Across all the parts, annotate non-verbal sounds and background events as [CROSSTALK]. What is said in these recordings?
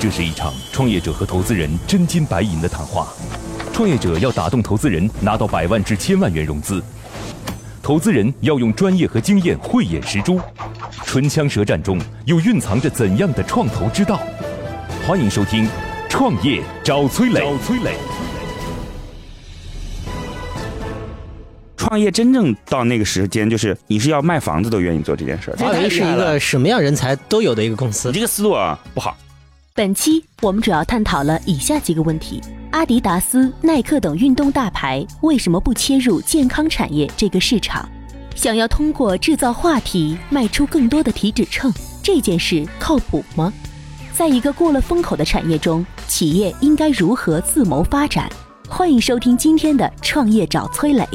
这是一场创业者和投资人真金白银的谈话。创业者要打动投资人，拿到百万至千万元融资；投资人要用专业和经验慧眼识珠。唇枪舌战中，又蕴藏着怎样的创投之道？欢迎收听《创业找崔磊》。找崔磊。创业真正到那个时间，就是你是要卖房子都愿意做这件事儿。华为是一个什么样人才都有的一个公司。你这个思路啊不好。本期我们主要探讨了以下几个问题：阿迪达斯、耐克等运动大牌为什么不切入健康产业这个市场？想要通过制造话题卖出更多的体脂秤，这件事靠谱吗？在一个过了风口的产业中，企业应该如何自谋发展？欢迎收听今天的创业找崔磊。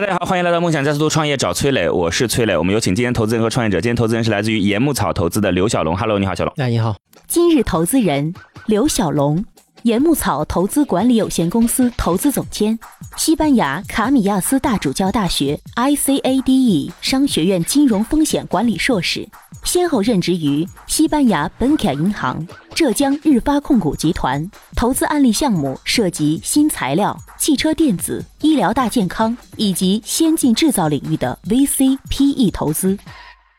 嗨，大家好，欢迎来到梦想加速度创业找崔磊，我是崔磊。我们有请今天投资人和创业者。今天投资人是来自于盐木草投资的刘小龙。Hello，你好，小龙。哎，你好。今日投资人刘小龙，盐牧草投资管理有限公司投资总监，西班牙卡米亚斯大主教大学 ICADE 商学院金融风险管理硕士。先后任职于西班牙本凯银行、浙江日发控股集团，投资案例项目涉及新材料、汽车电子、医疗大健康以及先进制造领域的 VC、PE 投资。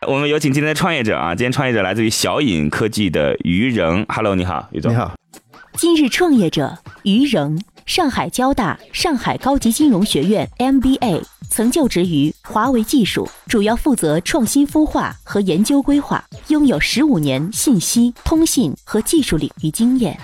我们有请今天的创业者啊，今天创业者来自于小影科技的于仁。Hello，你好，于总。你好。今日创业者于仍，上海交大上海高级金融学院 MBA。曾就职于华为技术，主要负责创新孵化和研究规划，拥有十五年信息、通信和技术领域经验。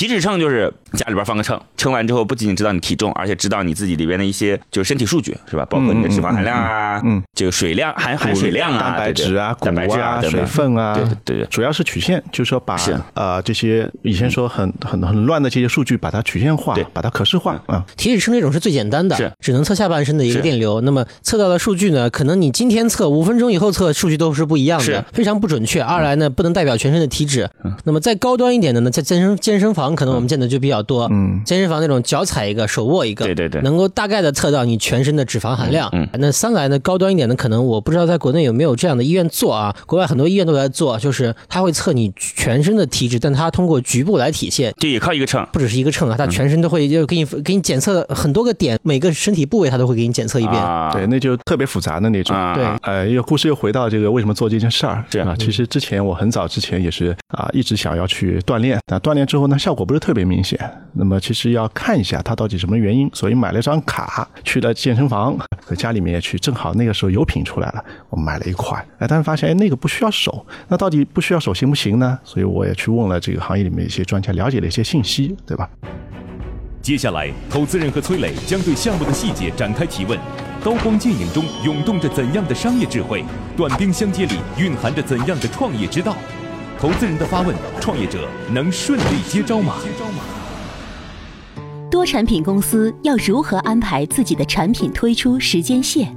体脂秤就是家里边放个秤，称完之后不仅仅知道你体重，而且知道你自己里边的一些就是身体数据，是吧？包括你的脂肪含量啊，嗯，这个水量含含水量啊，蛋白质啊，蛋白质啊，水分啊，对对对，主要是曲线，就是说把呃这些以前说很很很乱的这些数据，把它曲线化，把它可视化啊。体脂秤这种是最简单的，是只能测下半身的一个电流。那么测到的数据呢，可能你今天测，五分钟以后测，数据都是不一样的，非常不准确。二来呢，不能代表全身的体脂。那么再高端一点的呢，在健身健身房，可能我们见的就比较多。嗯，健身房那种脚踩一个，手握一个，对对对，能够大概的测到你全身的脂肪含量。嗯，那三来呢，高端一点的，可能我不知道在国内有没有这样的医院做啊？国外很多医院都在做，就是他会测你全身的体脂，但他通过局部来体现。对，也靠一个秤，不只是一个秤啊，他全身都会就给你给你检测很多个点，每个身体部位他都会给你检测一遍。啊对，那就特别复杂的那种。对，呃，又故事又回到这个为什么做这件事儿？是啊，其实之前我很早之前也是啊，一直想要去锻炼，那锻炼之后呢，效效果不是特别明显。那么其实要看一下它到底什么原因，所以买了张卡去了健身房，在家里面也去，正好那个时候油品出来了，我买了一款，哎，但是发现哎那个不需要手，那到底不需要手行不行呢？所以我也去问了这个行业里面一些专家，了解了一些信息，对吧？接下来，投资人和崔磊将对项目的细节展开提问，刀光剑影中涌动着怎样的商业智慧？短兵相接里蕴含着怎样的创业之道？投资人的发问，创业者能顺利接招吗？多产品公司要如何安排自己的产品推出时间线？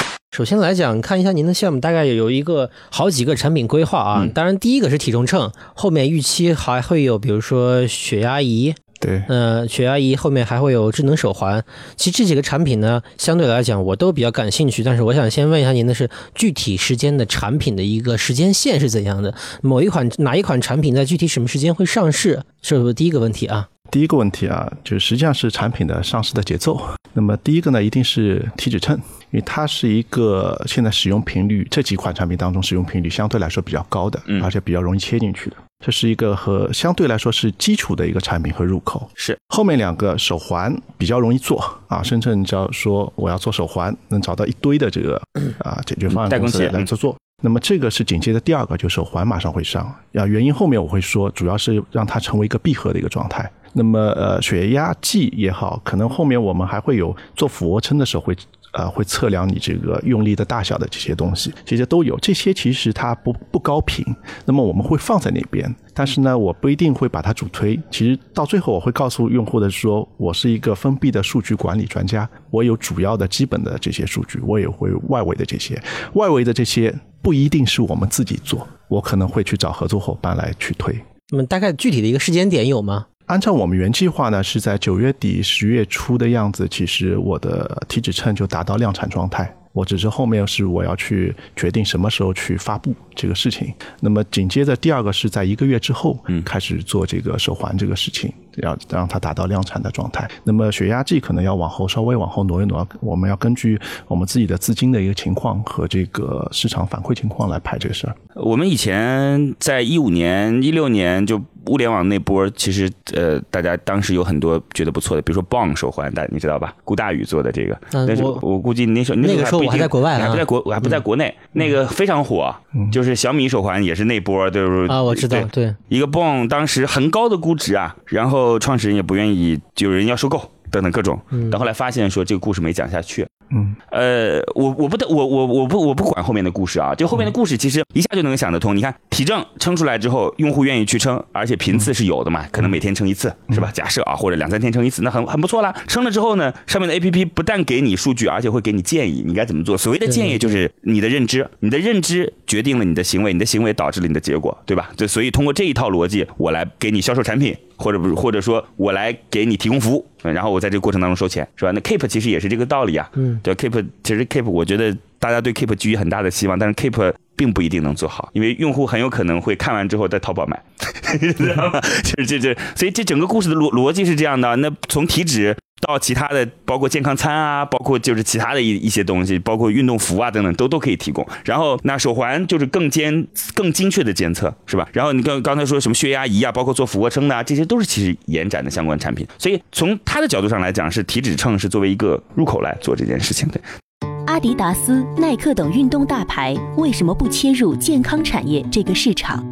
首先来讲，看一下您的项目，大概有一个好几个产品规划啊。当然，第一个是体重秤，后面预期还会有，比如说血压仪，对，呃，血压仪后面还会有智能手环。其实这几个产品呢，相对来讲我都比较感兴趣。但是我想先问一下您的是，具体时间的产品的一个时间线是怎样的？某一款哪一款产品在具体什么时间会上市？是不是第一个问题啊？第一个问题啊，就实际上是产品的上市的节奏。那么第一个呢，一定是体脂秤，因为它是一个现在使用频率这几款产品当中使用频率相对来说比较高的，而且比较容易切进去的。这是一个和相对来说是基础的一个产品和入口。是后面两个手环比较容易做啊，深圳只要说我要做手环，能找到一堆的这个啊解决方案公司来做做。那么这个是紧接着第二个，就手环马上会上。啊，原因后面我会说，主要是让它成为一个闭合的一个状态。那么呃，血压计也好，可能后面我们还会有做俯卧撑的时候会。呃，会测量你这个用力的大小的这些东西，这些都有。这些其实它不不高频，那么我们会放在那边，但是呢，我不一定会把它主推。其实到最后，我会告诉用户的说，我是一个封闭的数据管理专家，我有主要的基本的这些数据，我也会外围的这些，外围的这些不一定是我们自己做，我可能会去找合作伙伴来去推。那么大概具体的一个时间点有吗？按照我们原计划呢，是在九月底十月初的样子，其实我的体脂秤就达到量产状态。我只是后面是我要去决定什么时候去发布这个事情。那么紧接着第二个是在一个月之后，嗯，开始做这个手环这个事情，要让它达到量产的状态。那么血压计可能要往后稍微往后挪一挪，我们要根据我们自己的资金的一个情况和这个市场反馈情况来排这个事儿。我们以前在一五年、一六年就物联网那波，其实呃，大家当时有很多觉得不错的，比如说 Bong 手环，大你知道吧？顾大宇做的这个，但是我估计那时候那个时候我还在国外还不在国，我还不在国内，那个非常火，就是小米手环也是那波，就是啊，我知道，对，一个 Bong 当时很高的估值啊，然后创始人也不愿意，有人要收购等等各种，但后来发现说这个故事没讲下去。嗯，呃，我我不得我我我不我不管后面的故事啊，就后面的故事其实一下就能想得通。你看体重称出来之后，用户愿意去称，而且频次是有的嘛，可能每天称一次是吧？假设啊，或者两三天称一次，那很很不错啦。称了之后呢，上面的 A P P 不但给你数据，而且会给你建议，你该怎么做。所谓的建议就是你的认知，你的认知决定了你的行为，你的行为导致了你的结果，对吧？对，所以通过这一套逻辑，我来给你销售产品。或者不是，或者说我来给你提供服务，然后我在这个过程当中收钱，是吧？那 Keep 其实也是这个道理啊。嗯，对，Keep 其实 Keep 我觉得大家对 Keep 寄予很大的希望，但是 Keep 并不一定能做好，因为用户很有可能会看完之后在淘宝买，[LAUGHS] 知道吗？[LAUGHS] 就是这这，所以这整个故事的逻逻辑是这样的。那从体脂。到其他的，包括健康餐啊，包括就是其他的一一些东西，包括运动服啊等等，都都可以提供。然后那手环就是更监、更精确的监测，是吧？然后你刚刚才说什么血压仪啊，包括做俯卧撑的啊，这些都是其实延展的相关产品。所以从他的角度上来讲，是体脂秤是作为一个入口来做这件事情的。阿迪达斯、耐克等运动大牌为什么不切入健康产业这个市场？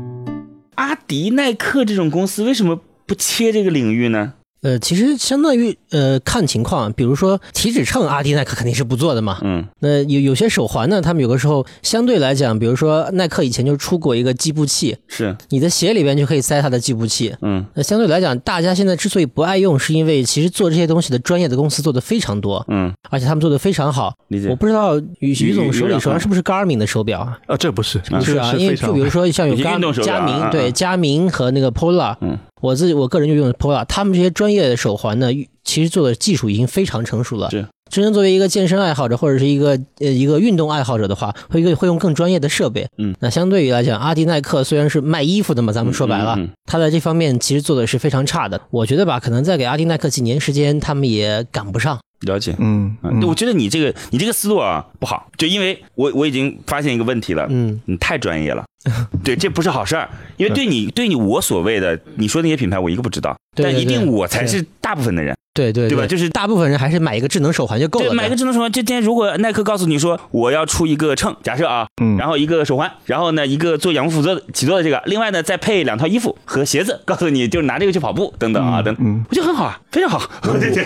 阿迪、耐克这种公司为什么不切这个领域呢？呃，其实相当于呃看情况，比如说体脂秤，阿迪耐克肯定是不做的嘛。嗯。那有有些手环呢，他们有的时候相对来讲，比如说耐克以前就出过一个计步器，是你的鞋里边就可以塞它的计步器。嗯。那相对来讲，大家现在之所以不爱用，是因为其实做这些东西的专业的公司做的非常多。嗯。而且他们做的非常好。理解。我不知道于于总手里手上是不是 Garmin 的手表啊？啊，这不是，不是啊，因为就比如说像有佳佳明，对佳明和那个 Polar。嗯。我自己我个人就用 Polar，他们这些专业的手环呢，其实做的技术已经非常成熟了。是，真正作为一个健身爱好者或者是一个呃一个运动爱好者的话，会会用更专业的设备。嗯，那相对于来讲，阿迪耐克虽然是卖衣服的嘛，咱们说白了，他在这方面其实做的是非常差的。我觉得吧，可能再给阿迪耐克几年时间，他们也赶不上。了解，嗯，我觉得你这个你这个思路啊不好，就因为我我已经发现一个问题了，嗯，你太专业了，[LAUGHS] 对，这不是好事儿，因为对。你对你我所谓的你说那些品牌我一个不知道，但一定我才是大部分的人。对对对吧？就是大部分人还是买一个智能手环就够了。对，买个智能手环。今天如果耐克告诉你说我要出一个秤，假设啊，嗯，然后一个手环，然后呢一个做仰卧起坐起坐的这个，另外呢再配两套衣服和鞋子，告诉你就是拿这个去跑步等等啊等，嗯，我觉得很好啊，非常好。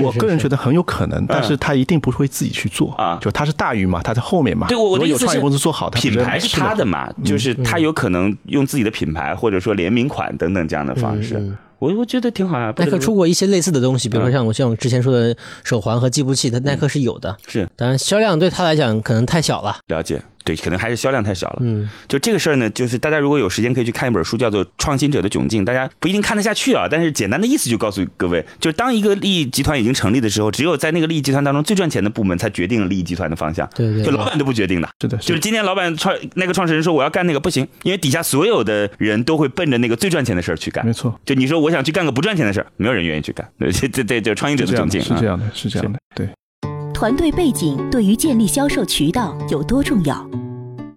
我 [LAUGHS] 个人觉得很有可能，但是他一定不会自己去做啊，就他是大鱼嘛，他在后面嘛。对，我的意思是，公司做好，品牌是他的嘛，就是他有可能用自己的品牌或者说联名款等等这样的方式。我我觉得挺好啊，耐克出过一些类似的东西，比如说像我像我之前说的手环和计步器，它耐克是有的，是，当然销量对他来讲可能太小了。了解。对，可能还是销量太小了。嗯，就这个事儿呢，就是大家如果有时间可以去看一本书，叫做《创新者的窘境》，大家不一定看得下去啊。但是简单的意思就告诉各位，就是当一个利益集团已经成立的时候，只有在那个利益集团当中最赚钱的部门才决定了利益集团的方向。对对，就老板都不决定的。是的，就是今天老板创那个创始人说我要干那个不行，因为底下所有的人都会奔着那个最赚钱的事儿去干。没错，就你说我想去干个不赚钱的事儿，没有人愿意去干。对对对，就创新者的窘境是这样的，是这样的。对，团队背景对于建立销售渠道有多重要？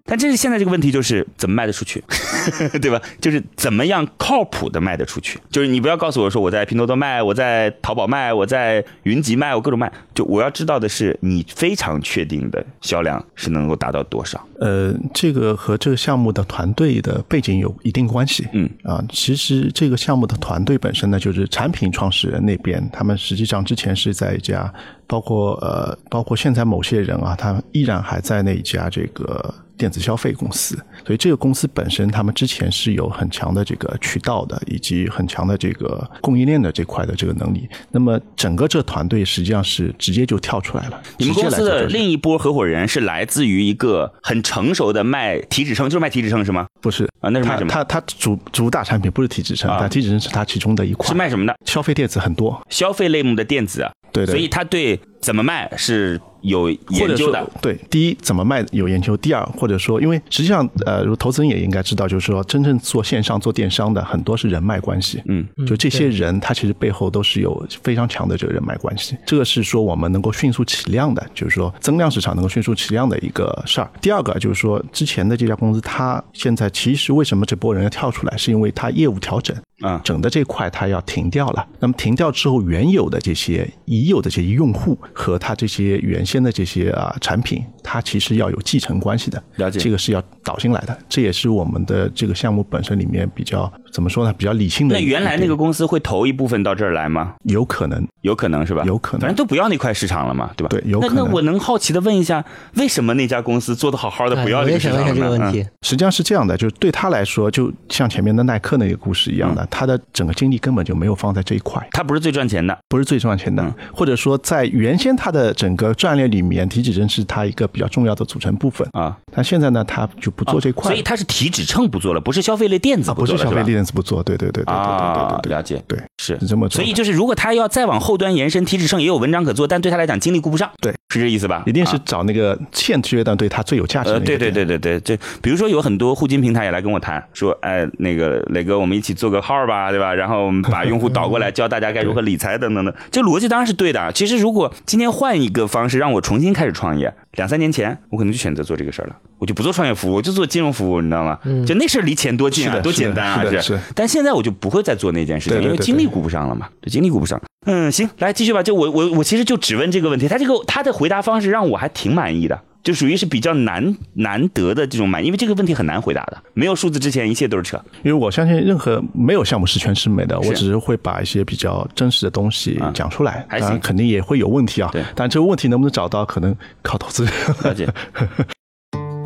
但这是现在这个问题，就是怎么卖得出去？[LAUGHS] 对吧？就是怎么样靠谱的卖得出去？就是你不要告诉我说我在拼多多卖，我在淘宝卖，我在云集卖，我各种卖。就我要知道的是，你非常确定的销量是能够达到多少？呃，这个和这个项目的团队的背景有一定关系。嗯啊，其实这个项目的团队本身呢，就是产品创始人那边，他们实际上之前是在一家，包括呃，包括现在某些人啊，他依然还在那一家这个。电子消费公司，所以这个公司本身，他们之前是有很强的这个渠道的，以及很强的这个供应链的这块的这个能力。那么整个这团队实际上是直接就跳出来了。你们公司的另一波合伙人是来自于一个很成熟的卖体脂秤，就是卖体脂秤是吗？不是啊，那是卖什么？他他主主打产品不是体脂秤，但体脂秤是他其中的一块。是卖什么的？消费电子很多，消费类目的电子。对，所以他对怎么卖是有研究的。对，第一怎么卖有研究，第二或者说，因为实际上呃，投资人也应该知道，就是说真正做线上做电商的很多是人脉关系。嗯，就这些人他其实背后都是有非常强的这个人脉关系。这个是说我们能够迅速起量的，就是说增量市场能够迅速起量的一个事儿。第二个就是说之前的这家公司，它现在其实为什么这波人要跳出来，是因为它业务调整。啊，整的这块它要停掉了。那么停掉之后，原有的这些已有的这些用户和它这些原先的这些啊产品，它其实要有继承关系的。了解，这个是要导进来的。这也是我们的这个项目本身里面比较怎么说呢？比较理性的。那原来那个公司会投一部分到这儿来吗？有可能，有可能是吧？有可能，反正都不要那块市场了嘛，对吧？对，有可能。那那我能好奇的问一下，为什么那家公司做的好好的不要那个市场呢？问题实际上是这样的，就是对他来说，就像前面的耐克那个故事一样的，他的整个精。力根本就没有放在这一块，他不是最赚钱的，不是最赚钱的，或者说在原先他的整个战略里面，体脂秤是他一个比较重要的组成部分啊。但现在呢，他就不做这块，所以他是体脂秤不做了，不是消费类电子不是消费类电子不做，对对对对对对对，了解，对是是这么。所以就是如果他要再往后端延伸，体脂秤也有文章可做，但对他来讲精力顾不上，对，是这意思吧？一定是找那个欠缺但对他最有价值的。对对对对对，这比如说有很多互金平台也来跟我谈，说哎那个磊哥，我们一起做个号吧，对吧？然后我们把用户。导过来教大家该如何理财等等的，这逻辑当然是对的。其实如果今天换一个方式让我重新开始创业，两三年前我可能就选择做这个事儿了，我就不做创业服务，我就做金融服务，你知道吗？就那事儿离钱多近啊，多简单啊！是。但现在我就不会再做那件事情，因为精力顾不上了嘛，这精力顾不上。嗯，行，来继续吧。就我我我其实就只问这个问题，他这个他的回答方式让我还挺满意的。就属于是比较难难得的这种满，因为这个问题很难回答的。没有数字之前，一切都是扯。因为我相信，任何没有项目十全十美的，我只是会把一些比较真实的东西讲出来。还行，肯定也会有问题啊。对，但这个问题能不能找到，可能靠投资人了解。[LAUGHS]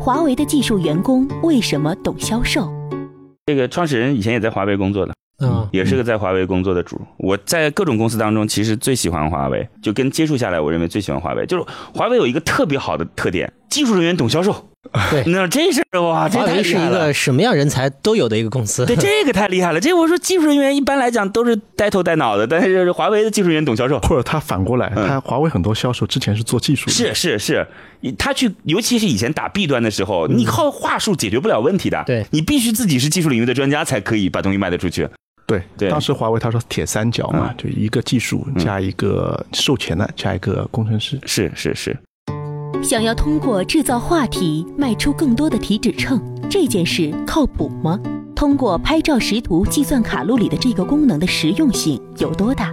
华为的技术员工为什么懂销售？这个创始人以前也在华为工作的。嗯，也是个在华为工作的主。我在各种公司当中，其实最喜欢华为，就跟接触下来，我认为最喜欢华为。就是华为有一个特别好的特点，技术人员懂销售。对，[LAUGHS] 那这是哇，华为是一个什么样人才都有的一个公司。对，这个太厉害了。这我说技术人员一般来讲都是呆头呆脑的，但是华为的技术人员懂销售，或者他反过来，他华为很多销售之前是做技术的。是是是，他去，尤其是以前打 B 端的时候，你靠话术解决不了问题的。对，你必须自己是技术领域的专家，才可以把东西卖得出去。对对，当时华为他说铁三角嘛，就一个技术加一个售前的加一个工程师，是是是。想要通过制造话题卖出更多的体脂秤，这件事靠谱吗？通过拍照识图计算卡路里的这个功能的实用性有多大？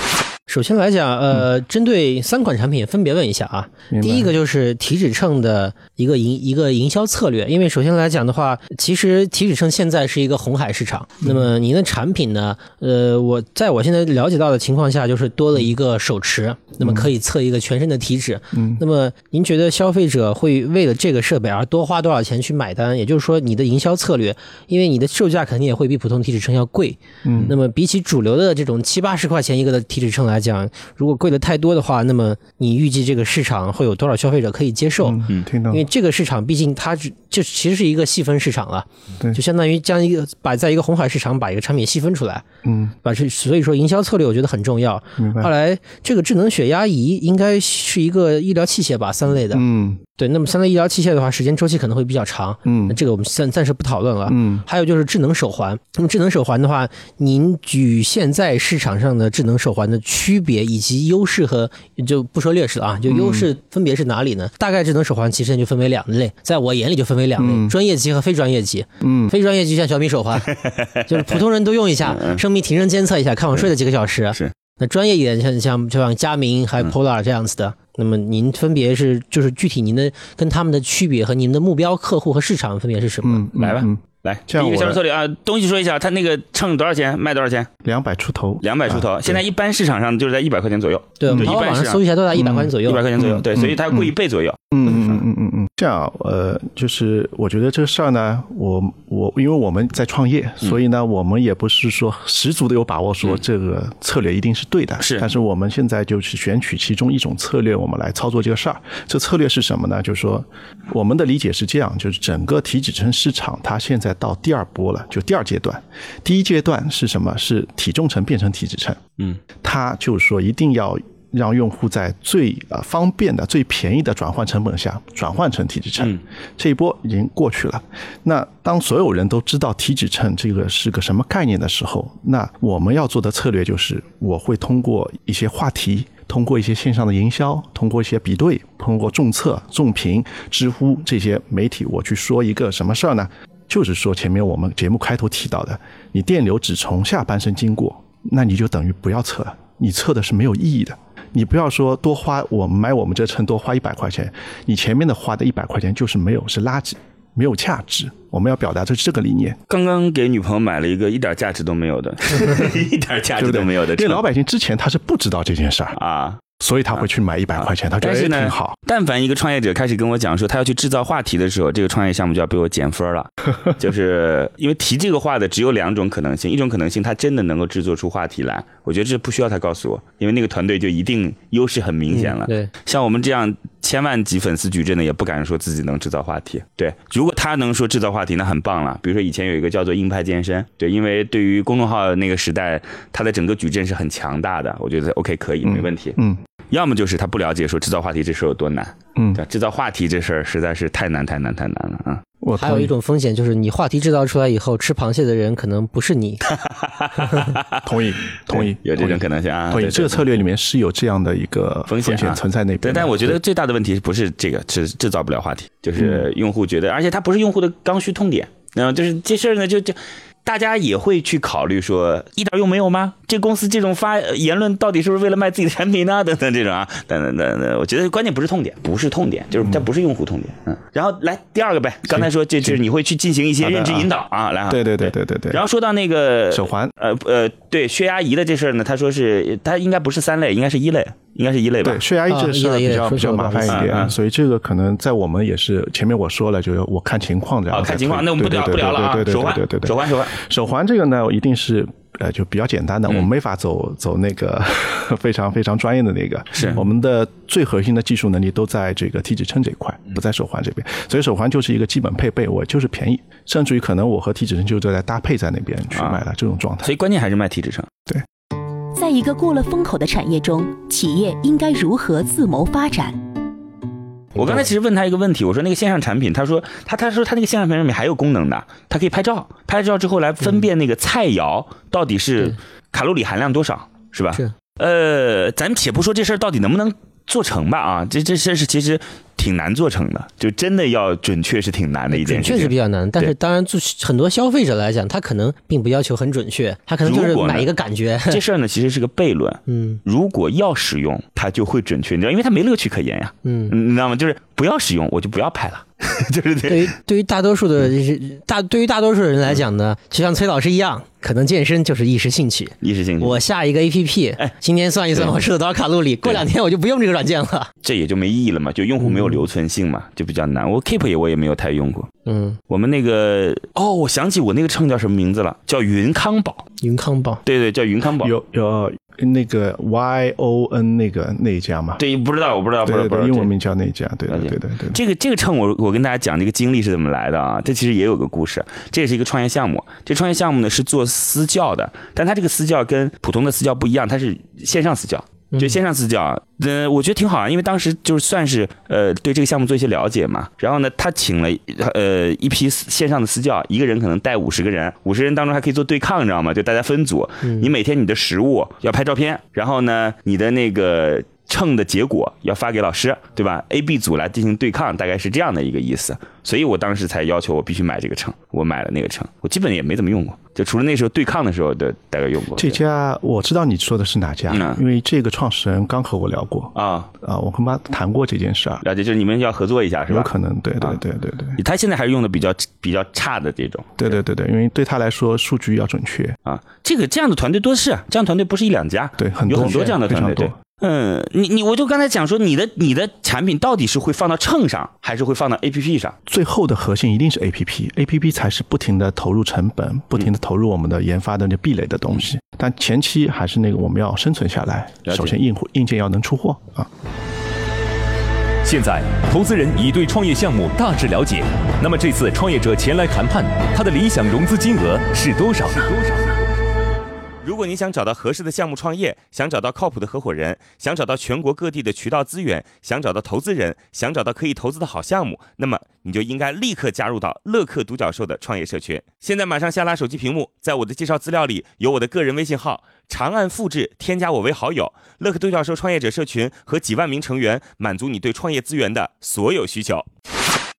首先来讲，呃，针对三款产品分别问一下啊。第一个就是体脂秤的一个营一个营销策略，因为首先来讲的话，其实体脂秤现在是一个红海市场。那么您的产品呢？呃，我在我现在了解到的情况下，就是多了一个手持，那么可以测一个全身的体脂。嗯。那么您觉得消费者会为了这个设备而多花多少钱去买单？也就是说，你的营销策略，因为你的售价肯定也会比普通体脂秤要贵。嗯。那么比起主流的这种七八十块钱一个的体脂秤来讲，如果贵的太多的话，那么你预计这个市场会有多少消费者可以接受？嗯，听到。因为这个市场毕竟它只就其实是一个细分市场了，对就相当于将一个把在一个红海市场把一个产品细分出来，嗯，把这所以说营销策略我觉得很重要。明白后。来这个智能血压仪应该是一个医疗器械吧，三类的。嗯对，那么三类医疗器械的话，时间周期可能会比较长。嗯那这个我们暂暂时不讨论了。嗯还有就是智能手环，那么智能手环的话，您举现在市场上的智能手环的区别以及优势和就不说劣势了啊，就优势分别是哪里呢？大概智能手环其实就分为两类，在我眼里就分为两类：嗯专业级和非专业级。嗯非专业级像小米手环，[LAUGHS] 就是普通人都用一下，生命体征监测一下，看我睡了几个小时。是。那专业一点，像像就像佳明还有 Polar 这样子的，那么您分别是就是具体您的跟他们的区别和您的目标客户和市场分别是什么？嗯，来吧嗯，来，第一个这样我销售策略啊，东西说一下，它那个秤多少钱，卖多少钱？两百出头，两百出头。啊现在一般市场上就是在一百块钱左右，对，我们淘宝一般市场网上搜一下都在一百块钱左右。一百块钱左右，嗯对，所以它贵一倍左右。嗯，这样呃，就是我觉得这个事儿呢，我我因为我们在创业，所以呢，我们也不是说十足的有把握说这个策略一定是对的，是但是我们现在就是选取其中一种策略，我们来操作这个事儿。这策略是什么呢？就是说，我们的理解是这样，就是整个体脂秤市场它现在到第二波了，就第二阶段。第一阶段是什么？是体重秤变成体脂秤，嗯，它就是说一定要。让用户在最呃方便的、最便宜的转换成本下转换成体脂秤，嗯这一波已经过去了。那当所有人都知道体脂秤这个是个什么概念的时候，那我们要做的策略就是，我会通过一些话题，通过一些线上的营销，通过一些比对，通过众测、众评、知乎这些媒体，我去说一个什么事儿呢？就是说前面我们节目开头提到的，你电流只从下半身经过，那你就等于不要测了，你测的是没有意义的。你不要说多花，我买我们这秤多花一百块钱，你前面的花的一百块钱就是没有，是垃圾，没有价值。我们要表达的是这个理念，刚刚给女朋友买了一个一点价值都没有的，[LAUGHS] 一点价值？都没有的秤因为老百姓之前他是不知道这件事儿，啊。所以他会去买一百块钱，他觉得哎但是挺好。，但凡一个创业者开始跟我讲说他要去制造话题的时候，这个创业项目就要被我减分了。[LAUGHS] 就是因为提这个话的只有两种可能性，一种可能性他真的能够制作出话题来，我觉得这不需要他告诉我，因为那个团队就一定优势很明显了。对，像我们这样千万级粉丝矩阵的，也不敢说自己能制造话题。对，如果他能说制造话题，那很棒了。比如说以前有一个叫做硬派健身，对，因为对于公众号那个时代，它的整个矩阵是很强大的，我觉得 OK 可以，没问题。嗯要么就是他不了解说制造话题这事有多难，嗯对，，制造话题这事儿实在是太难太难太难了啊！我还有一种风险就是你话题制造出来以后，吃螃蟹的人可能不是你。[LAUGHS] 同意同意，有这种可能性啊。同意，对这个策略里面是有这样的一个风险啊存在那边对，但我觉得最大的问题不是这个，是制造不了话题，就是用户觉得，而且它不是用户的刚需痛点，然后就是这事儿呢，就就。大家也会去考虑说，一点用没有吗？这公司这种发呃言论到底是不是为了卖自己的产品呢？等等这种啊，等等等等，我觉得关键不是痛点，不是痛点，就是它不是用户痛点。嗯，然后来第二个呗，刚才说这就是你会去进行一些认知引导啊，来啊，对对对对对对。然后说到那个手环，呃呃，对血压仪的这事儿呢，他说是它应该不是三类，应该是一类，应该是一类吧对？血压仪这个事儿啊比较比较麻烦一点，所以这个可能在我们也是前面我说了，就是我看情况这样啊，看情况，那我们不聊对对不聊了啊对。对手环对对对，对手环，手环，手环这个呢，一定是呃就比较简单的，嗯我们没法走走那个非常非常专业的那个。是我们的最核心的技术能力都在这个体脂秤这一块，嗯不在手环这边。所以手环就是一个基本配备，我就是便宜，甚至于可能我和体脂秤就在搭配在那边去卖的这种状态所。以关键还是卖体脂秤。在一个过了风口的产业中，企业应该如何自谋发展？我刚才其实问他一个问题，我说那个线上产品，他说他他说他那个线上产品还有功能的，它可以拍照，拍照之后来分辨那个菜肴到底是卡路里含量多少，是吧？是。呃，咱且不说这事儿到底能不能做成吧啊，这这事是其实挺难做成的，就真的要准确是挺难的一件准确是。比较难，但是当然，就很多消费者来讲，他可能并不要求很准确，他可能就是买一个感觉。这事儿呢其实是个悖论，嗯如果要使用，它就会准确，你知道，因为它没乐趣可言呀，嗯，你知道吗？就是不要使用，我就不要拍了，[LAUGHS] 就是这对于对于大多数的大对于大多数人来讲呢，就像崔老师一样，可能健身就是一时兴起。一时兴起，我下一个 A P P，哎今天算一算我吃了多少卡路里，过两天我就不用这个软件了。这也就没意义了嘛，就用户没有留存性嘛，就比较难。我 Keep 也我也没有太用过。嗯，我们那个哦，我想起我那个秤叫什么名字了，叫云康宝。云康宝，对对，叫云康宝。有有那个 Y O N 那个那一家嘛，对，不知道，我不知道，不知道，对对对，不知道英文名叫那一家，对对对对。这个这个秤我我跟大家讲这个经历是怎么来的啊？这其实也有个故事，这也是一个创业项目。这创业项目呢是做私教的，但它这个私教跟普通的私教不一样，它是线上私教。就线上私教，呃，我觉得挺好啊，因为当时就是算是呃对这个项目做一些了解嘛。然后呢，他请了呃一批线上的私教，一个人可能带五十个人，五十人当中还可以做对抗，你知道吗？就大家分组，你每天你的食物要拍照片，然后呢，你的那个。秤的结果要发给老师，对吧？A、B 组来进行对抗，大概是这样的一个意思。所以我当时才要求我必须买这个秤，我买了那个秤，我基本也没怎么用过，就除了那时候对抗的时候的大概用过。这家我知道你说的是哪家，嗯因为这个创始人刚和我聊过啊，啊，我跟他谈过这件事儿，了解，就是你们要合作一下是吧？有可能，对对啊对对对。他现在还是用的比较比较差的这种对对对对，因为对他来说数据要准确，啊，这个这样的团队多是，这样团队不是一两家，对很多有很多这样的团队。嗯，你你我就刚才讲说，你的你的产品到底是会放到秤上，还是会放到 APP 上？最后的核心一定是 A P P，A P P 才是不停的投入成本，不停的投入我们的研发的那壁垒的东西。但前期还是那个我们要生存下来，首先硬货硬件要能出货啊。现在，投资人已对创业项目大致了解。那么这次创业者前来谈判，他的理想融资金额是多少？如果你想找到合适的项目创业，想找到靠谱的合伙人，想找到全国各地的渠道资源，想找到投资人，想找到可以投资的好项目，那么你就应该立刻加入到乐客独角兽的创业社群。现在马上下拉手机屏幕，在我的介绍资料里有我的个人微信号，长按复制，添加我为好友。乐客独角兽创业者社群和几万名成员，满足你对创业资源的所有需求。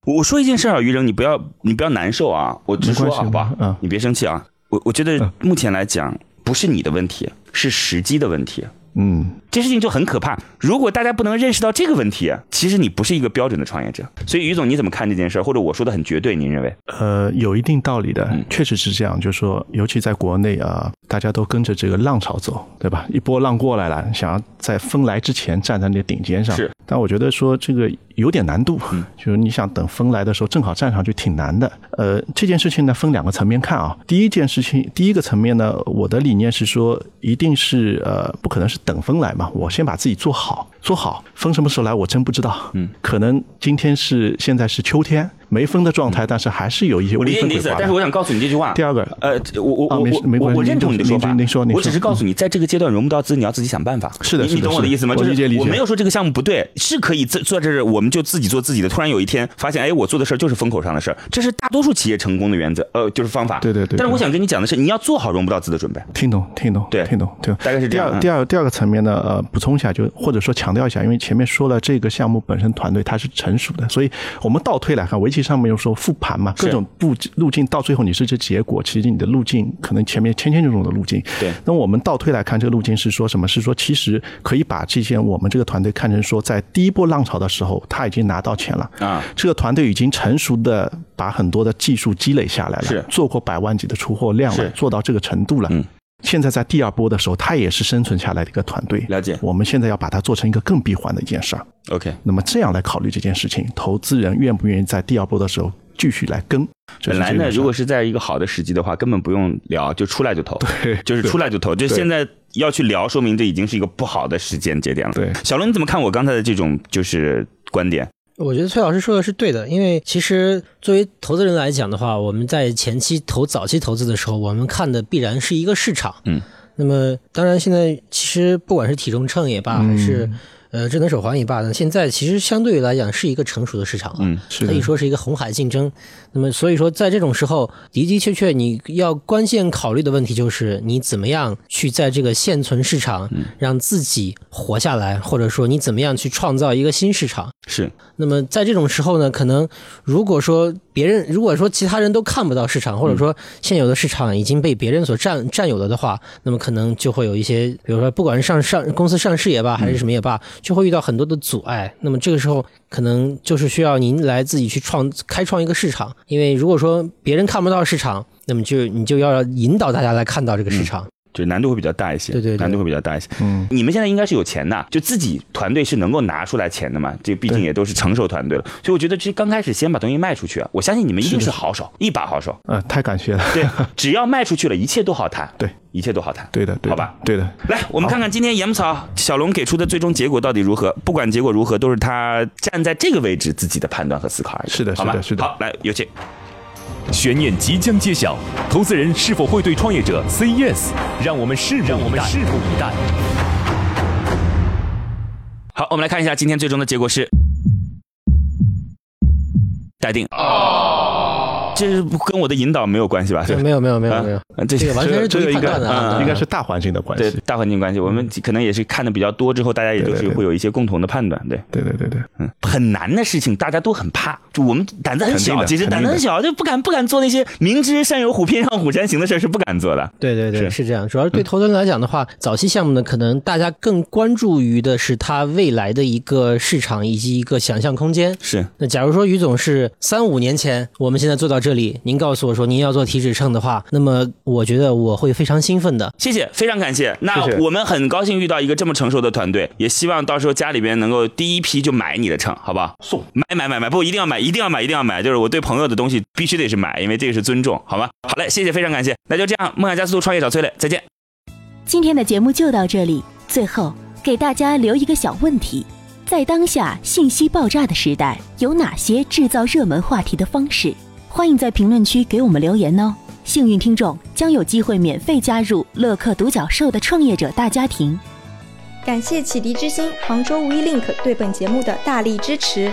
我说一件事儿啊，于扔，你不要你不要难受啊，我直说好吧？嗯你别生气啊。我我觉得目前来讲，不是你的问题，是时机的问题。嗯，这事情就很可怕。如果大家不能认识到这个问题，其实你不是一个标准的创业者。所以于总，你怎么看这件事儿？或者我说的很绝对，您认为？呃，有一定道理的嗯，确实是这样。就是说，尤其在国内啊，大家都跟着这个浪潮走，对吧？一波浪过来了，想要在风来之前站在那个顶尖上。是，但我觉得说这个有点难度，就是你想等风来的时候正好站上去，挺难的。呃，这件事情呢分两个层面看啊。第一件事情，第一个层面呢，我的理念是说，一定是呃，不可能是等风来嘛，我先把自己做好，做好，风什么时候来我真不知道。嗯，可能今天是现在是秋天，没风的状态，但是还是有一些我理微解你的意思。但是我想告诉你这句话。第二个，呃，我我啊我我我我认同你的说法。您您说您说我只是告诉你，在这个阶段融不到资，你要自己想办法。你你是的是的是的懂我的意思吗？就是我理解理解我没有说这个项目不对，是可以自坐这儿，我们就自己做自己的。突然有一天发现，哎，我做的事儿就是风口上的事儿，这是大多数企业成功的原则，呃，就是方法。对对对但是我想跟你讲的是，你要做好融不到资的准备。听懂，听懂，对听懂，对。大概是这样嗯第二，第二，第二个层面呢，呃，补充一下，就或者说强调一下，因为前面说了，这个项目本身团队它是成熟的，所以我们倒推来看，围棋上面又说复盘嘛，各种路路径到最后你是这结果，其实你的路径可能前面千千种种的路径。对那我们倒推来看，这个路径是说什么？是说其实可以把这些我们这个团队看成说，在第一波浪潮的时候，他已经拿到钱了啊，这个团队已经成熟的把很多的技术积累下来了，是做过百万级的出货量了，做到这个程度了。嗯现在在第二波的时候，它也是生存下来的一个团队。了解我们现在要把它做成一个更闭环的一件事儿。OK，那么这样来考虑这件事情，投资人愿不愿意在第二波的时候继续来跟？本来呢，如果是在一个好的时机的话，根本不用聊，就出来就投，[LAUGHS] 对就是出来就投。就现在要去聊，说明这已经是一个不好的时间节点了。对小龙，你怎么看我刚才的这种就是观点？我觉得崔老师说的是对的，因为其实作为投资人来讲的话，我们在前期投早期投资的时候，我们看的必然是一个市场。嗯，那么当然现在其实不管是体重秤也罢，还是呃智能手环也罢呢，现在其实相对于来讲是一个成熟的市场了。嗯，是可以说是一个红海竞争。那么所以说，在这种时候，的的确确你要关键考虑的问题就是你怎么样去在这个现存市场让自己活下来，或者说你怎么样去创造一个新市场。是那么在这种时候呢，可能如果说别人，如果说其他人都看不到市场，或者说现有的市场已经被别人所占占有了的话，那么可能就会有一些，比如说不管是上上公司上市也罢，还是什么也罢，就会遇到很多的阻碍。那么这个时候可能就是需要您来自己去创开创一个市场，因为如果说别人看不到市场，那么就你就要引导大家来看到这个市场。就难度会比较大一些，对对对难度会比较大一些。嗯，你们现在应该是有钱的，就自己团队是能够拿出来钱的嘛？这毕竟也都是成熟团队了，所以我觉得其实刚开始先把东西卖出去啊，我相信你们一定是好手，一把好手。呃，太感谢了。对，[LAUGHS] 只要卖出去了，一切都好谈。对，一切都好谈。对的，对的好吧，对的。来，我们看看今天盐木草小龙给出的最终结果到底如何。不管结果如何，都是他站在这个位置自己的判断和思考而已。是的是的是的好，来，有请。悬念即将揭晓，投资人是否会对创业者 say yes？让我们拭目让我们拭目以待。好，我们来看一下今天最终的结果是待定。这是跟我的引导没有关系吧？对没有没有没有没有，啊这这个完全是独立这个应该判断的啊。嗯应该是大环境的关对系。大环境关系，我们可能也是看的比较多之后，大家也就是对对对会有一些共同的判断。对，对对对对，嗯，很难的事情大家都很怕，就我们胆子很小，其实胆子很小，就不敢不敢做那些明知山有虎，偏向虎山行的事儿是不敢做的。对对对，是是这样。主要是对投资人来讲的话，早期项目呢，可能大家更关注于的是它未来的一个市场以及一个想象空间。是，那假如说于总是三五年前，我们现在做到这里，您告诉我说您要做体脂秤的话，那么我觉得我会非常兴奋的。谢谢，非常感谢。那我们很高兴遇到一个这么成熟的团队，也希望到时候家里边能够第一批就买你的秤，好不好？送，买买买买，不一定要买，一定要买，一定要买。就是我对朋友的东西必须得是买，因为这个是尊重，好吗？好嘞，谢谢，非常感谢。那就这样，梦想加速度创业找崔磊，再见。今天的节目就到这里。最后给大家留一个小问题：在当下信息爆炸的时代，有哪些制造热门话题的方式？欢迎在评论区给我们留言哦。幸运听众将有机会免费加入乐客独角兽的创业者大家庭。感谢启迪之星、杭州无一 link 对本节目的大力支持。